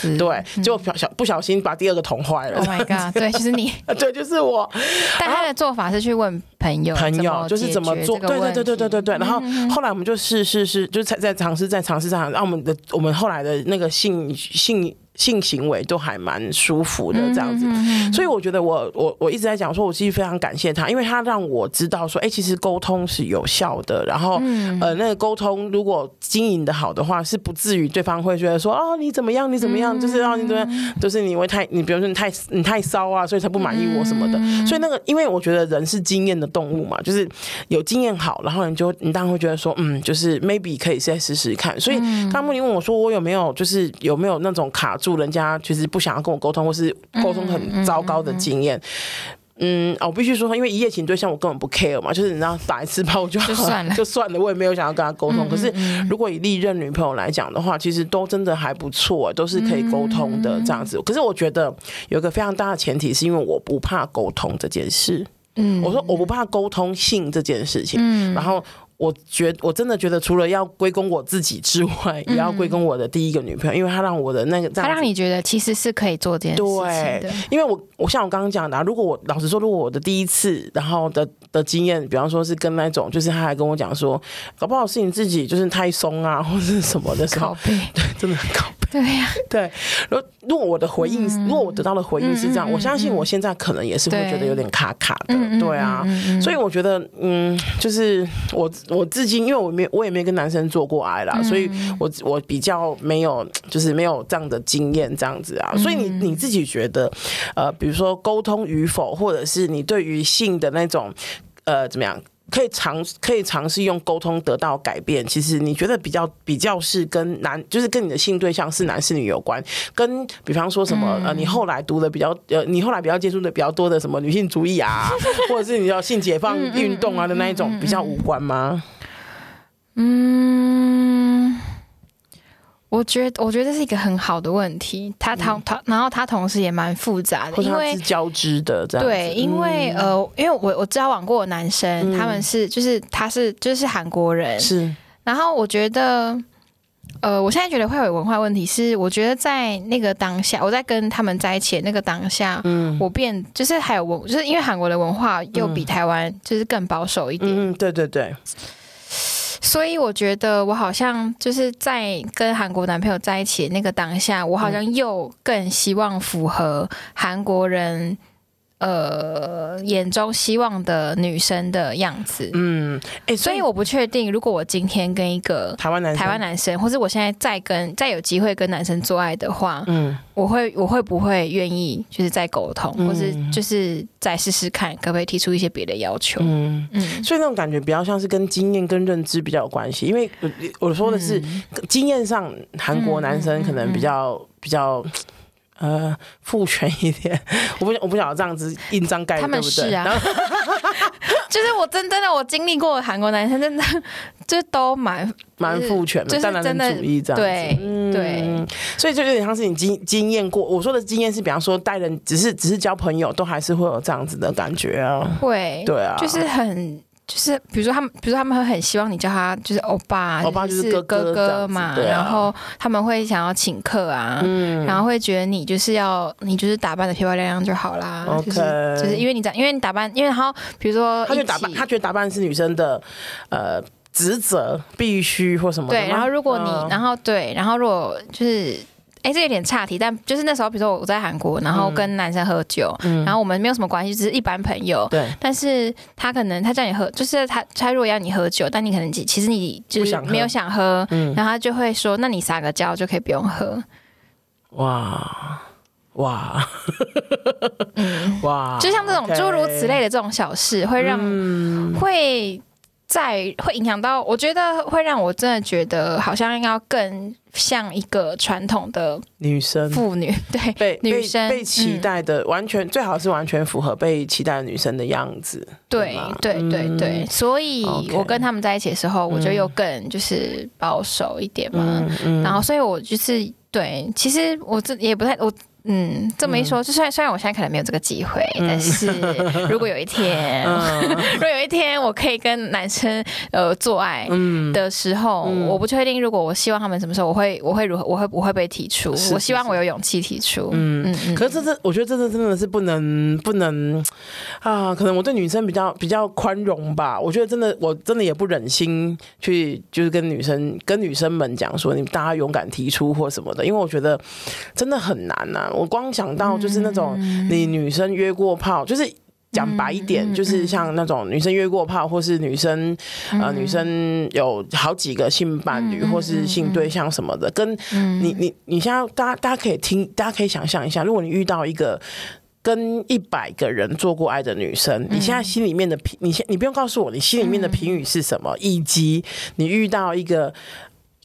的，对，结果小不小心把第二个捅坏了。Oh my god！对，就是你，对，就是我。但他的做法是去问朋友，朋友就是怎么做，对对对对对对对。然后后来我们就试试试，就是在在尝试在尝试上，然后我们的我们后来的那个性性。性行为都还蛮舒服的这样子，所以我觉得我我我一直在讲说，我其实非常感谢他，因为他让我知道说，哎，其实沟通是有效的。然后呃，那个沟通如果经营的好的话，是不至于对方会觉得说，哦，你怎么样，你怎么样，就是让你怎么样，就是你会太，你比如说你太你太骚啊，所以才不满意我什么的。所以那个，因为我觉得人是经验的动物嘛，就是有经验好，然后你就你当然会觉得说，嗯，就是 maybe 可以再试试看。所以刚刚慕妮问我说，我有没有就是有没有那种卡。助人家就是不想要跟我沟通，或是沟通很糟糕的经验。嗯，哦，我必须说，因为一夜情对象我根本不 care 嘛，就是你知道打一次炮就就算了，就算了，我也没有想要跟他沟通。可是如果以历任女朋友来讲的话，其实都真的还不错，都是可以沟通的这样子。可是我觉得有一个非常大的前提，是因为我不怕沟通这件事。嗯，我说我不怕沟通性这件事情。嗯，然后。我觉我真的觉得，除了要归功我自己之外，也要归功我的第一个女朋友，因为她让我的那个，她让你觉得其实是可以做这件事情的。对，因为我我像我刚刚讲的，如果我老实说，如果我的第一次，然后的的经验，比方说是跟那种，就是他还跟我讲说，搞不好是你自己就是太松啊，或是什么的时候，对，真的很靠北。对呀，对。如果如果我的回应，如果我得到的回应是这样，我相信我现在可能也是会觉得有点卡卡的。对啊，所以我觉得，嗯，就是我。我至今，因为我没我也没跟男生做过爱啦，嗯、所以我我比较没有，就是没有这样的经验，这样子啊。嗯、所以你你自己觉得，呃，比如说沟通与否，或者是你对于性的那种，呃，怎么样？可以尝可以尝试用沟通得到改变。其实你觉得比较比较是跟男，就是跟你的性对象是男是女有关。跟比方说什么呃，你后来读的比较呃，你后来比较接触的比较多的什么女性主义啊，或者是你要性解放运动啊的那一种比较无关吗？嗯。我觉得，我觉得这是一个很好的问题。他同他，然后他同时也蛮复杂的，因为是交织的这样。对，因为呃，因为我我交往过的男生，他们是就是他是就是韩国人，是。然后我觉得，呃，我现在觉得会有文化问题，是我觉得在那个当下，我在跟他们在一起的那个当下，嗯，我变就是还有文，就是因为韩国的文化又比台湾就是更保守一点，嗯，对对对。所以我觉得我好像就是在跟韩国男朋友在一起那个当下，我好像又更希望符合韩国人。呃，眼中希望的女生的样子，嗯，哎、欸，所以我不确定，如果我今天跟一个台湾男台湾男生，或者我现在再跟再有机会跟男生做爱的话，嗯，我会我会不会愿意就是再沟通，嗯、或是就是再试试看，可不可以提出一些别的要求？嗯。嗯，所以那种感觉比较像是跟经验跟认知比较有关系，因为我说的是、嗯、经验上，韩国男生可能比较、比较。呃，父权一点，我不我不想要这样子印章盖，他们是啊，就是我真真的我经历过韩国男生，真的就都蛮蛮父权的，大男人主义这样子，对对，所以就有点像是你经经验过，我说的经验是，比方说带人，只是只是交朋友，都还是会有这样子的感觉啊，会，对啊，就是很。就是比如说他们，比如说他们会很希望你叫他就是欧巴，欧巴就是哥哥嘛，啊、然后他们会想要请客啊，嗯、然后会觉得你就是要你就是打扮的漂漂亮亮就好啦就是就是因为你打因为你打扮，因为然后比如说他觉得打扮，他觉得打扮是女生的呃职责，必须或什么对，然后如果你、嗯、然后对，然后如果就是。哎，这有点岔题，但就是那时候，比如说我在韩国，然后跟男生喝酒，嗯、然后我们没有什么关系，只是一般朋友。对。但是他可能他叫你喝，就是他他如果要你喝酒，但你可能其实你就是没有想喝，想喝嗯、然后他就会说：“那你撒个娇就可以不用喝。”哇哇，嗯哇，就像这种诸如此类的这种小事，会让、嗯、会。在会影响到，我觉得会让我真的觉得好像要更像一个传统的女生妇女，对，被女生被期待的完全、嗯、最好是完全符合被期待的女生的样子。对对对对、嗯，所以我跟他们在一起的时候，我就又更就是保守一点嘛。然后，所以我就是对，其实我这也不太我。嗯，这么一说，就虽然虽然我现在可能没有这个机会，嗯，但是如果有一天，嗯，如果有一天我可以跟男生呃做爱的时候，嗯，我不确定，如果我希望他们什么时候，我会我会如何，我会不会被提出？我希望我有勇气提出。嗯嗯，嗯。可是这这，我觉得这这真的是不能不能啊！可能我对女生比较比较宽容吧。我觉得真的，我真的也不忍心去就是跟女生跟女生们讲说，你们大家勇敢提出或什么的，因为我觉得真的很难呐，啊。我光想到就是那种你女生约过炮，就是讲白一点，就是像那种女生约过炮，或是女生呃女生有好几个性伴侣或是性对象什么的，跟你你你现在大家大家可以听，大家可以想象一下，如果你遇到一个跟一百个人做过爱的女生，你现在心里面的评，你先你不用告诉我你心里面的评语是什么，以及你遇到一个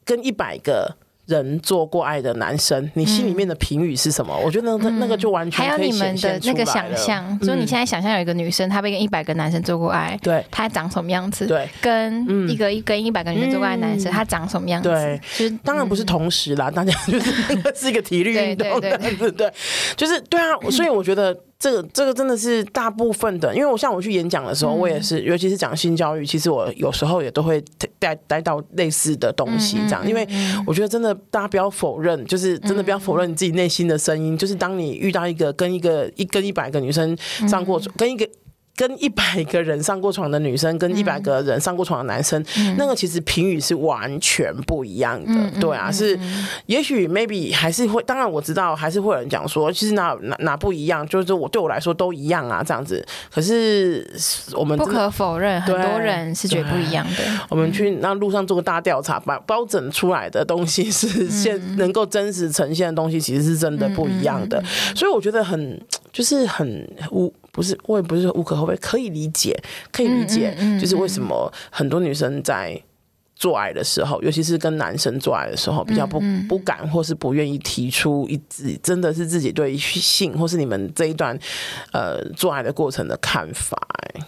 跟一百个。人做过爱的男生，你心里面的评语是什么？嗯、我觉得那那个就完全还有你们的那个想象，就你现在想象有一个女生，她被跟一百个男生做过爱，对，她长什么样子？对，跟一个一跟一百个女生做过爱的男生，她长什么样子？对，就是当然不是同时啦，大家就是是一个体力运动，对对，就是对啊，所以我觉得。这个这个真的是大部分的，因为我像我去演讲的时候，我也是，尤其是讲性教育，其实我有时候也都会带带到类似的东西，这样，因为我觉得真的大家不要否认，就是真的不要否认你自己内心的声音，就是当你遇到一个跟一个一跟一百个女生上过跟一个。跟一百个人上过床的女生，跟一百个人上过床的男生，嗯、那个其实评语是完全不一样的。嗯、对啊，是，也许 maybe 还是会，当然我知道还是会有人讲说，其实哪哪哪不一样，就是我对我来说都一样啊，这样子。可是我们不可否认，很多人是觉得不一样的。我们去那路上做个大调查，把包整出来的东西是现能够真实呈现的东西，其实是真的不一样的。所以我觉得很就是很无。不是，我也不是说无可厚非，可以理解，可以理解，就是为什么很多女生在做爱的时候，尤其是跟男生做爱的时候，比较不不敢或是不愿意提出一自真的是自己对性或是你们这一段呃做爱的过程的看法，哎。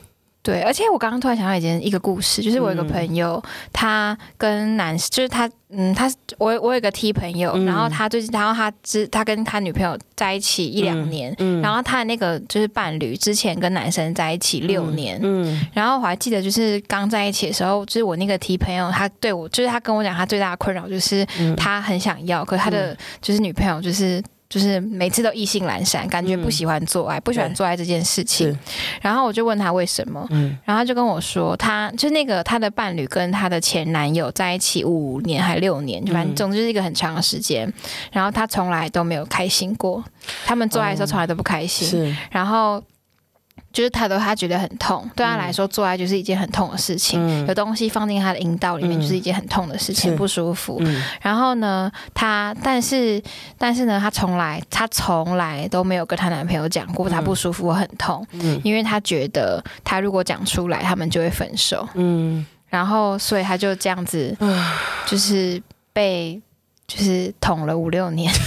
对，而且我刚刚突然想到一件一个故事，就是我有个朋友，嗯、他跟男，就是他，嗯，他我我有个 T 朋友，嗯、然后他最近，然后他之他跟他女朋友在一起一两年，嗯。嗯、然后他的那个就是伴侣之前跟男生在一起六年，嗯，嗯然后我还记得就是刚在一起的时候，就是我那个 T 朋友，他对我就是他跟我讲，他最大的困扰就是他很想要，可是他的就是女朋友就是。就是每次都意兴阑珊，感觉不喜欢做爱，嗯、不喜欢做爱这件事情。然后我就问他为什么，嗯、然后他就跟我说，他就那个他的伴侣跟他的前男友在一起五年还六年，反正总之是一个很长的时间。嗯、然后他从来都没有开心过，他们做爱的时候从来都不开心。嗯、然后。就是他都他觉得很痛，对他来说做爱就是一件很痛的事情。嗯、有东西放进他的阴道里面就是一件很痛的事情，嗯、不舒服。嗯、然后呢，他但是但是呢，他从来他从来都没有跟他男朋友讲过他不舒服，我很痛。嗯、因为他觉得他如果讲出来，他们就会分手。嗯，然后所以他就这样子，就是被就是捅了五六年。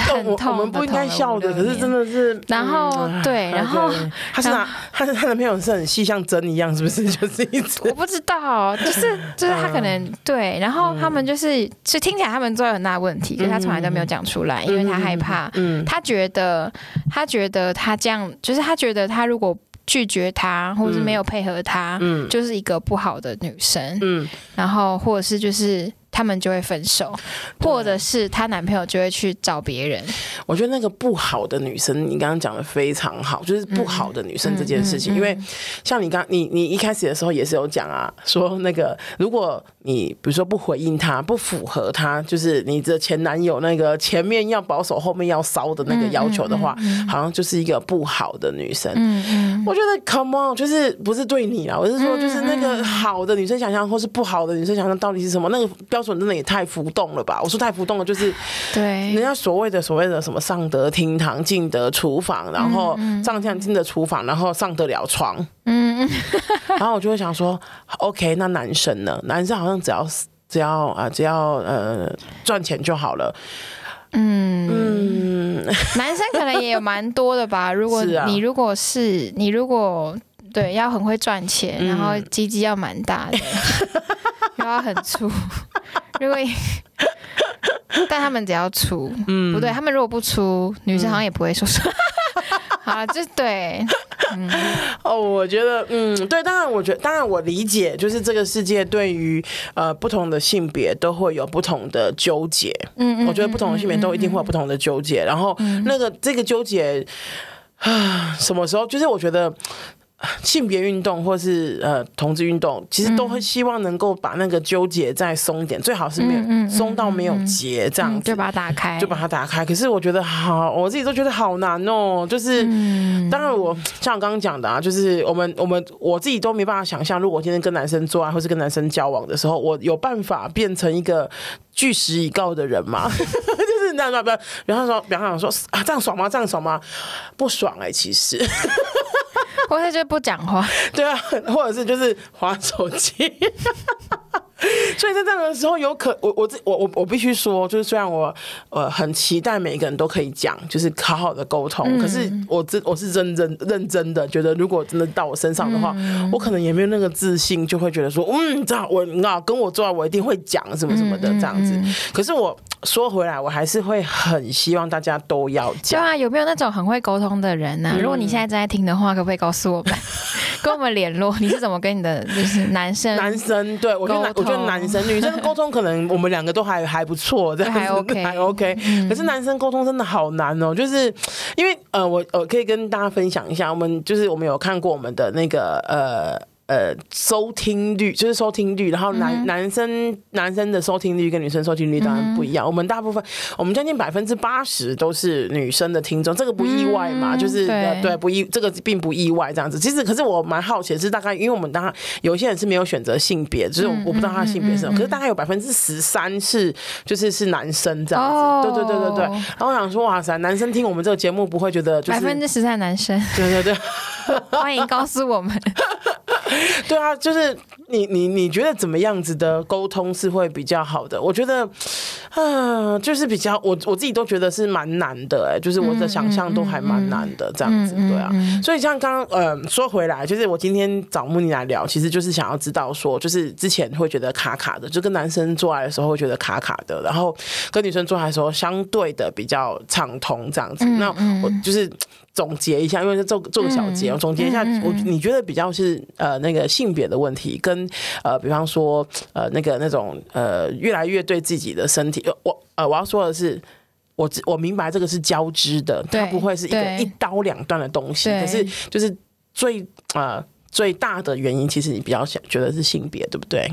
很痛，我们不应该笑的，可是真的是。然后对，然后他是拿他的他男朋友是很细，像针一样，是不是？就是一直我不知道，就是就是他可能对，然后他们就是，所以听起来他们都有很大问题，可是他从来都没有讲出来，因为他害怕，嗯，他觉得他觉得他这样，就是他觉得他如果拒绝他，或者是没有配合他，嗯，就是一个不好的女生，嗯，然后或者是就是。他们就会分手，或者是她男朋友就会去找别人。我觉得那个不好的女生，你刚刚讲的非常好，就是不好的女生这件事情。因为像你刚你你一开始的时候也是有讲啊，说那个如果你比如说不回应他，不符合他，就是你的前男友那个前面要保守，后面要骚的那个要求的话，嗯嗯嗯、好像就是一个不好的女生。我觉得 come on，就是不是对你啊，我是说，就是那个好的女生想象，或是不好的女生想象，到底是什么？那个标准真的也太浮动了吧？我说太浮动了，就是对人家所谓的所谓的什么上得厅堂，进得厨房，然后上将进得厨房，然后上得了床。嗯，然后我就会想说，OK，那男生呢？男生好像只要只要啊，只要呃赚钱就好了。嗯嗯，男生可能也有蛮多的吧。如果你如果是你如果对要很会赚钱，嗯、然后鸡鸡要蛮大的，又要很粗。如果但他们只要粗，嗯，不对，他们如果不粗，女生好像也不会说说。好，就对。嗯、哦，我觉得，嗯，对，当然，我觉得，当然，我理解，就是这个世界对于呃不同的性别都会有不同的纠结。嗯，我觉得不同的性别都一定会有不同的纠结。然后，那个这个纠结啊，什么时候？就是我觉得。性别运动或是呃同志运动，其实都会希望能够把那个纠结再松一点，最好是没有松到没有结这样子，就把它打开，就把它打开。可是我觉得好，我自己都觉得好难哦。就是当然，我像我刚刚讲的啊，就是我们我们我自己都没办法想象，如果我今天跟男生做爱或是跟男生交往的时候，我有办法变成一个据实以告的人吗？就是那那不，比方说，比方说啊，这样爽吗？这样爽吗？不爽哎、欸，其实。或者就不讲话，对啊，或者是就是划手机，所以在这样的时候，有可我我我我我必须说，就是虽然我呃很期待每一个人都可以讲，就是好好的沟通，嗯、可是我真我是认真认真的觉得，如果真的到我身上的话，嗯、我可能也没有那个自信，就会觉得说，嗯，这样我那跟我做爱，我一定会讲什么什么的这样子。可是我。说回来，我还是会很希望大家都要讲。对啊，有没有那种很会沟通的人呢、如果你现在正在听的话，可不可以告诉我们，跟我们联络？你是怎么跟你的就是男生？男生对我觉得男，我男生女生的沟通可能我们两个都还还不错，这样还 OK，还 OK。嗯、可是男生沟通真的好难哦，就是因为呃，我我可以跟大家分享一下，我们就是我们有看过我们的那个呃。呃，收听率就是收听率，然后男、嗯、男生男生的收听率跟女生收听率当然不一样。嗯、我们大部分，我们将近百分之八十都是女生的听众，这个不意外嘛？嗯、就是对，对不意，这个并不意外这样子。其实，可是我蛮好奇的是，大概因为我们当然有些人是没有选择性别，就是我不知道他的性别是什么，嗯、可是大概有百分之十三是就是是男生这样子。哦、对对对对对。然后我想说，哇塞，男生听我们这个节目不会觉得就是百分之十三男生？对对对，欢迎告诉我们。对啊，就是你你你觉得怎么样子的沟通是会比较好的？我觉得，啊，就是比较我我自己都觉得是蛮难的哎、欸，就是我的想象都还蛮难的这样子，对啊。所以像刚刚呃说回来，就是我今天找慕尼来聊，其实就是想要知道说，就是之前会觉得卡卡的，就跟男生做爱的时候会觉得卡卡的，然后跟女生做爱的时候相对的比较畅通这样子。那我就是。总结一下，因为是做做个小结，我总结一下，我你觉得比较是呃那个性别的问题，跟呃比方说呃那个那种呃越来越对自己的身体，我呃我要说的是，我我明白这个是交织的，它不会是一个一刀两断的东西，可是就是最呃最大的原因，其实你比较想觉得是性别，对不对？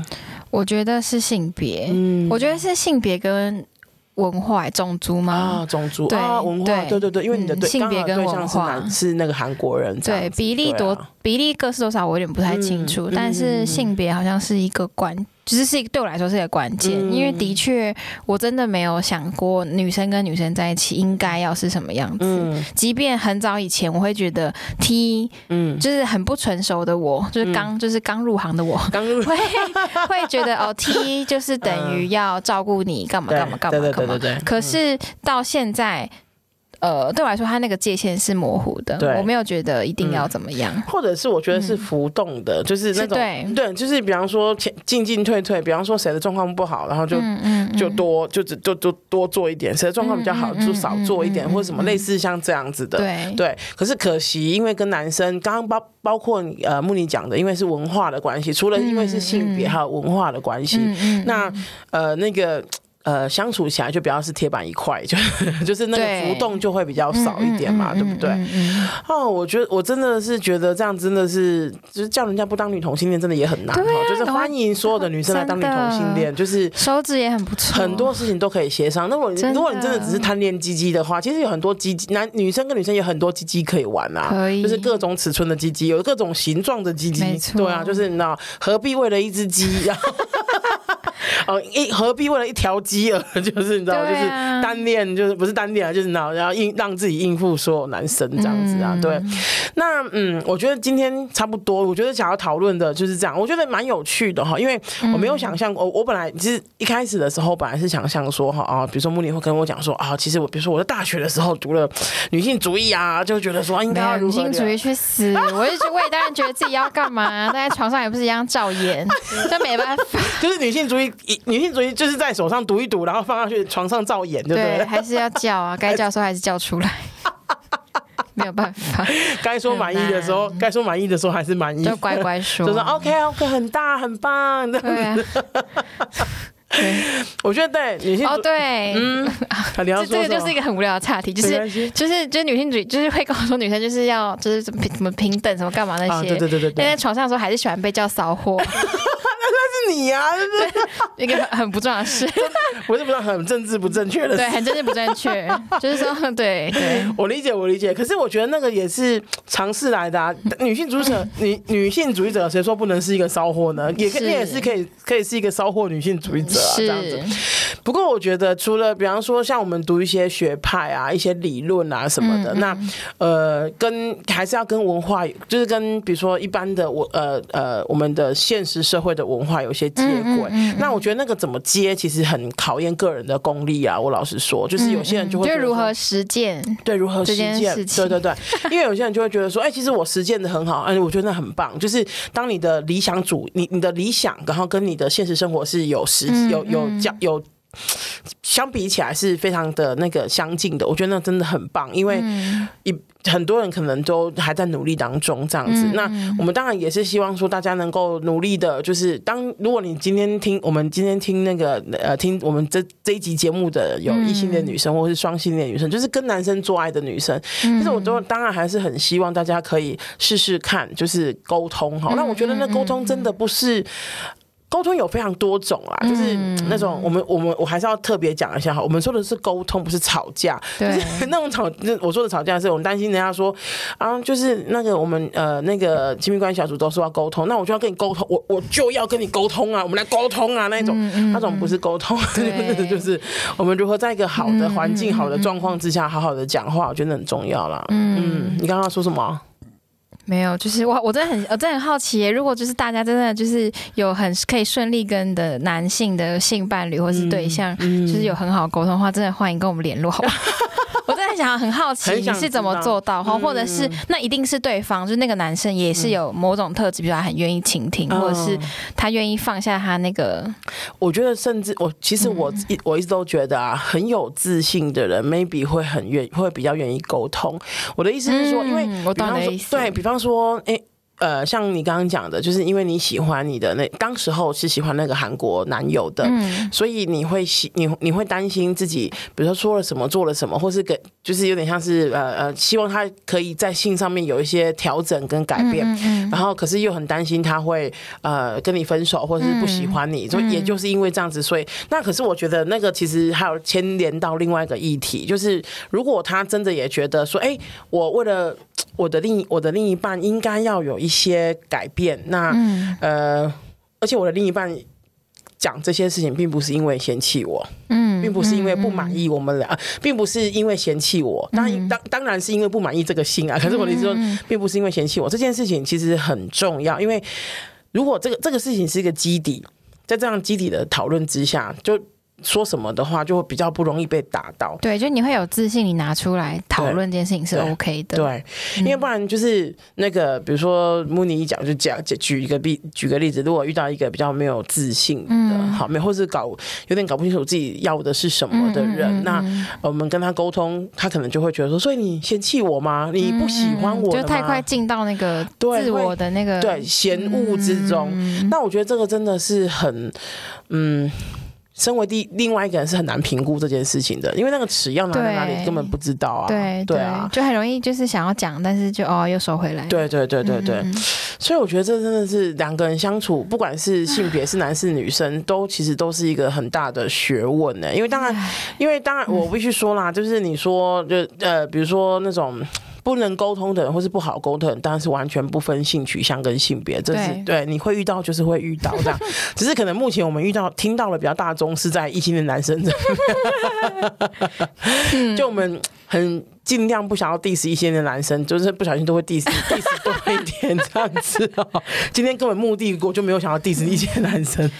我觉得是性别，嗯，我觉得是性别跟。文化种族吗？啊，种族对啊，文化对对对对，因为你的对性别跟文化是那个韩国人，对比例多比例各是多少，我有点不太清楚，但是性别好像是一个关。其实是一个对我来说是一个关键，嗯、因为的确我真的没有想过女生跟女生在一起应该要是什么样子。嗯、即便很早以前，我会觉得 T，嗯，就是很不成熟的我，就是刚、嗯、就是刚入行的我，刚入会会觉得哦，T 就是等于要照顾你干嘛干嘛干嘛干嘛。对对对对对。可是到现在。呃，对我来说，他那个界限是模糊的。对，我没有觉得一定要怎么样，或者是我觉得是浮动的，就是那种对，就是比方说进进退退，比方说谁的状况不好，然后就就多就只就就多做一点；谁的状况比较好，就少做一点，或者什么类似像这样子的。对对。可是可惜，因为跟男生刚刚包包括呃慕妮讲的，因为是文化的关系，除了因为是性别还有文化的关系，那呃那个。呃，相处起来就比较是铁板一块，就就是那个浮动就会比较少一点嘛，对不对？哦，我觉得我真的是觉得这样真的是，就是叫人家不当女同性恋真的也很难哈。就是欢迎所有的女生来 当女同性恋，就是手指也很不错，很多事情都可以协商。那我如果你真的只是贪恋鸡鸡的话，其实有很多鸡鸡，男女生跟女生有很多鸡鸡可以玩啊，就是各种尺寸的鸡鸡，有各种形状的鸡鸡，对啊，就是你知道何必为了一只鸡，然后。哦，一何必为了一条鸡儿，就是你知道，啊、就是单恋，就是不是单恋啊，就是然后然后应让自己应付所有男生这样子啊，嗯、对。那嗯，我觉得今天差不多，我觉得想要讨论的就是这样，我觉得蛮有趣的哈，因为我没有想象，我我本来其实一开始的时候，本来是想象说哈啊，比如说穆尼会跟我讲说啊，其实我比如说我在大学的时候读了女性主义啊，就觉得说应该要女性主义去死，我一直我也当然觉得自己要干嘛，在床上也不是一样照演，这没办法，就是女性主义。女性主义就是在手上读一读，然后放上去床上照演，对不对？对，还是要叫啊，该叫的时候还是叫出来，没有办法。该说满意的时候，该说满意的时候还是满意，就乖乖说，就说 OK OK，很大很棒。对，对，我觉得对女性哦，对，嗯，这这个就是一个很无聊的岔题，就是就是就是女性主义，就是会跟我说女生就是要就是什么平等什么干嘛那些，对对对对。但在床上的时候还是喜欢被叫骚货。你呀、啊，一个很不重要的事，我是不是很政治不正确的？对，很政治不正确，就是说，对对，我理解，我理解。可是我觉得那个也是尝试来的啊。女性主义者，女女性主义者，谁说不能是一个骚货呢？也可以，也是可以，可以是一个骚货女性主义者啊，这样子。不过我觉得，除了比方说像我们读一些学派啊、一些理论啊什么的，那呃，跟还是要跟文化，就是跟比如说一般的我呃呃我们的现实社会的文化有。有些接轨，那我觉得那个怎么接，其实很考验个人的功力啊。我老实说，就是有些人就会觉得如何实践，对，如何实践，对对对。因为有些人就会觉得说，哎，其实我实践的很好，哎，我觉得那很棒。就是当你的理想主，你你的理想，然后跟你的现实生活是有实有有讲有相比起来是非常的那个相近的。我觉得那真的很棒，因为一。很多人可能都还在努力当中，这样子。嗯、那我们当然也是希望说，大家能够努力的，就是当如果你今天听我们今天听那个呃听我们这这一集节目的有异性恋女生或是双性恋女生，就是跟男生做爱的女生，但是我都当然还是很希望大家可以试试看，就是沟通哈。那我觉得那沟通真的不是。沟通有非常多种啊，就是那种我们我们我还是要特别讲一下哈，我们说的是沟通，不是吵架。就是那种吵，我说的吵架是我们担心人家说啊，就是那个我们呃那个亲密关系小组都说要沟通，那我就要跟你沟通，我我就要跟你沟通啊，我们来沟通啊那种，那种不是沟通，就是我们如何在一个好的环境、好的状况之下，好好的讲话，我觉得很重要啦。嗯，你刚刚说什么？没有，就是我，我真的很，我真的很好奇，如果就是大家真的就是有很可以顺利跟的男性的性伴侣或是对象，嗯嗯、就是有很好沟通的话，真的欢迎跟我们联络，好吧？想很好奇你是怎么做到，或或者是那一定是对方，就是那个男生也是有某种特质，比如他很愿意倾听，或者是他愿意放下他那个。我觉得甚至我其实我一我一直都觉得啊，很有自信的人 maybe 会很愿会比较愿意沟通。我的意思是说，因为我当时对比方说，哎。呃，像你刚刚讲的，就是因为你喜欢你的那当时候是喜欢那个韩国男友的，嗯、所以你会喜你你会担心自己，比如说说了什么做了什么，或是给就是有点像是呃呃，希望他可以在性上面有一些调整跟改变，嗯嗯、然后可是又很担心他会呃跟你分手或者是不喜欢你，所以、嗯、也就是因为这样子，所以那可是我觉得那个其实还有牵连到另外一个议题，就是如果他真的也觉得说，哎，我为了。我的另我的另一半应该要有一些改变，那、嗯、呃，而且我的另一半讲这些事情，并不是因为嫌弃我，嗯，并不是因为不满意我们俩，嗯、并不是因为嫌弃我，当然当当然是因为不满意这个心啊。可是我的意思说，并不是因为嫌弃我，这件事情其实很重要，因为如果这个这个事情是一个基底，在这样基底的讨论之下，就。说什么的话就会比较不容易被打到，对，就你会有自信，你拿出来讨论这件事情是 OK 的，对，因为不然就是那个，比如说慕尼一讲就讲，举一个例，举个例子，如果遇到一个比较没有自信的，嗯、好，没或是搞有点搞不清楚自己要的是什么的人，那我们跟他沟通，他可能就会觉得说，所以你嫌弃我吗？你不喜欢我？就太快进到那个自我的那个对，嫌恶之中，嗯、那我觉得这个真的是很，嗯。身为第另外一个人是很难评估这件事情的，因为那个尺要拿在哪里根本不知道啊。对对啊，就很容易就是想要讲，但是就哦又收回来。对对对对对，嗯、所以我觉得这真的是两个人相处，不管是性别是男是女生，都其实都是一个很大的学问呢。因为当然，因为当然我必须说啦，就是你说就呃，比如说那种。不能沟通的人，或是不好沟通的人，当然是完全不分性取向跟性别，这是对，对你会遇到就是会遇到这样，只是可能目前我们遇到听到了比较大宗是在异性的男生这边，就我们很尽量不想要 diss 异性的男生，就是不小心都会 diss diss 多一点这样子哦。今天根本目的我就没有想要 diss 异性的男生，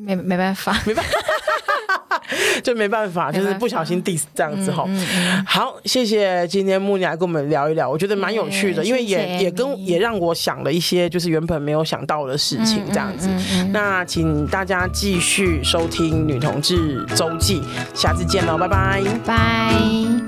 没没办法，没办法。就没办法，就是不小心 diss 这样子哈。好，谢谢今天木尼来跟我们聊一聊，我觉得蛮有趣的，因为也也跟也让我想了一些就是原本没有想到的事情这样子。那请大家继续收听《女同志周记》，下次见喽，拜拜，拜。